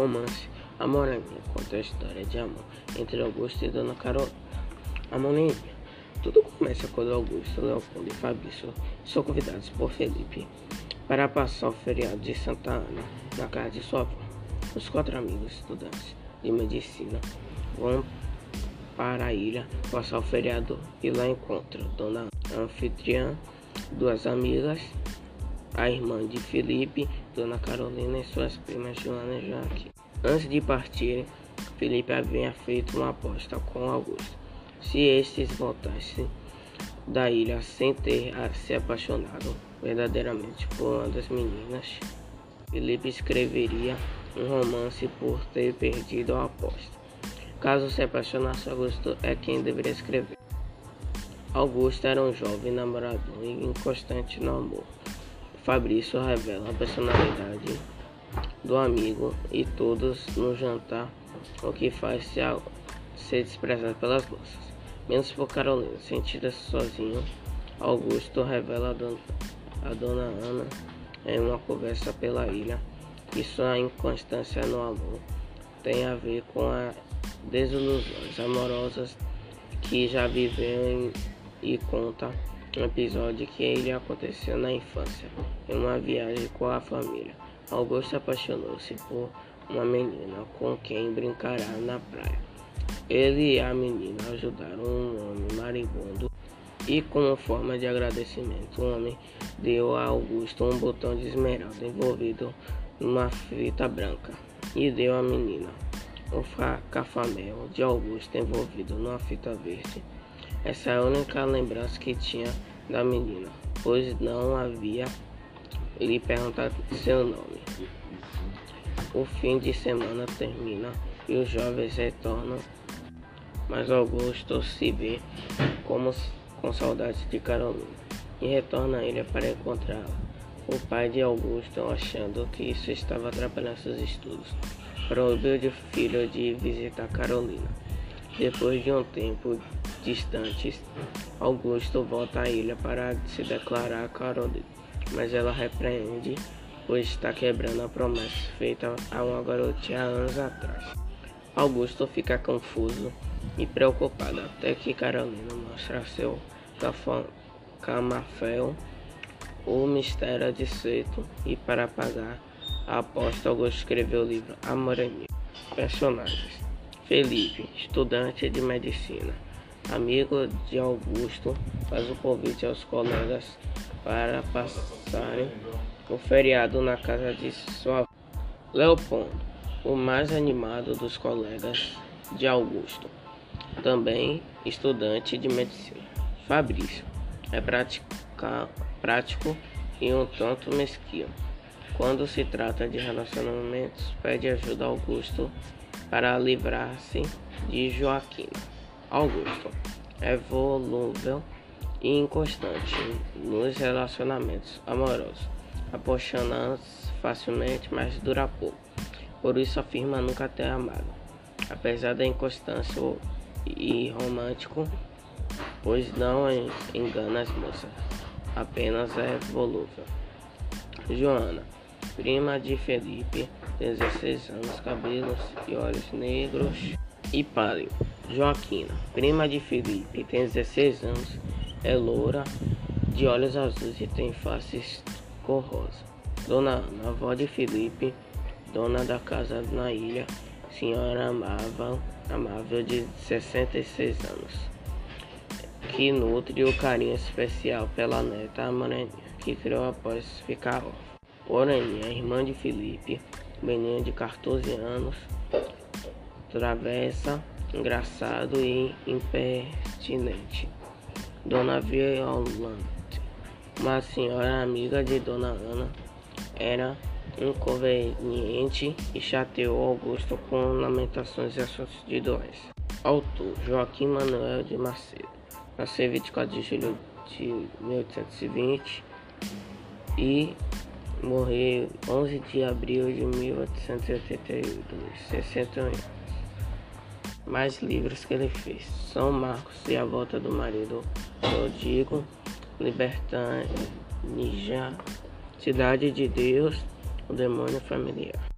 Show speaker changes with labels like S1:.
S1: Romance A Moraninha conta a história de amor entre Augusto e Dona Carol. A Moraninha. Tudo começa quando Augusto, Leopoldo e Fabrício são convidados por Felipe para passar o feriado de Santa Ana na casa de sua avó. Os quatro amigos estudantes de medicina vão para a ilha passar o feriado e lá encontram Dona Anfitriã, duas amigas a irmã de Felipe, Dona Carolina e suas primas Joana e Jaque. Antes de partirem, Felipe havia feito uma aposta com Augusto. Se estes voltassem da ilha sem ter se apaixonado verdadeiramente por uma das meninas, Felipe escreveria um romance por ter perdido a aposta. Caso se apaixonasse, Augusto é quem deveria escrever. Augusto era um jovem namorador e inconstante no amor. Fabrício revela a personalidade do amigo e todos no jantar, o que faz se ser desprezado pelas moças. Menos por Carolina, sentida sozinho, Augusto revela a dona, a dona Ana em uma conversa pela ilha que sua inconstância no amor tem a ver com as desilusões amorosas que já viveu em, e conta um episódio que ele aconteceu na infância, em uma viagem com a família. Augusto apaixonou-se por uma menina com quem brincará na praia. Ele e a menina ajudaram um homem maribondo e, como forma de agradecimento, o homem deu a Augusto um botão de esmeralda envolvido numa fita branca e deu à menina o cafamel de Augusto envolvido numa fita verde. Essa é a única lembrança que tinha da menina, pois não havia lhe perguntado seu nome. O fim de semana termina e os jovens retornam, mas Augusto se vê como com saudades de Carolina e retorna a ilha para encontrá-la. O pai de Augusto, achando que isso estava atrapalhando seus estudos, proibiu o filho de visitar Carolina. Depois de um tempo distantes, Augusto volta à ilha para se declarar a Carolina, mas ela repreende, pois está quebrando a promessa feita a uma garotinha anos atrás. Augusto fica confuso e preocupado até que Carolina mostra seu camafeu o mistério de Seto e para pagar a aposta Augusto escreveu o livro A Moraninha. Personagens Felipe, estudante de medicina, amigo de Augusto, faz o convite aos colegas para passarem o feriado na casa de sua. Leopoldo, o mais animado dos colegas de Augusto, também estudante de medicina. Fabrício é pratica, prático e um tanto mesquinho. Quando se trata de relacionamentos, pede ajuda a Augusto para livrar-se de Joaquina. Augusto é volúvel e inconstante nos relacionamentos amorosos, apaixonando-se facilmente, mas dura pouco. Por isso afirma nunca ter amado, apesar da inconstância e romântico, pois não engana as moças, apenas é volúvel. Joana, prima de Felipe, 16 anos, cabelos e olhos negros e pálido. Joaquina, prima de Felipe, tem 16 anos, é loura, de olhos azuis e tem face cor rosa. Dona Ana, avó de Felipe, dona da casa na ilha, senhora amável, amável de 66 anos, que nutre o carinho especial pela neta Amarelinha, que criou após ficar órfã. Oraninha, irmã de Felipe, menino de 14 anos, travessa, engraçado e impertinente. Dona Violante, uma senhora amiga de Dona Ana, era inconveniente e chateou Augusto com lamentações e assuntos de doença. Autor Joaquim Manuel de Macedo, nasceu 24 de julho de 1820 e Morreu 11 de abril de 1882, 61 anos. Mais livros que ele fez: São Marcos e a Volta do Marido Prodigo, Libertânia, Cidade de Deus, O Demônio Familiar.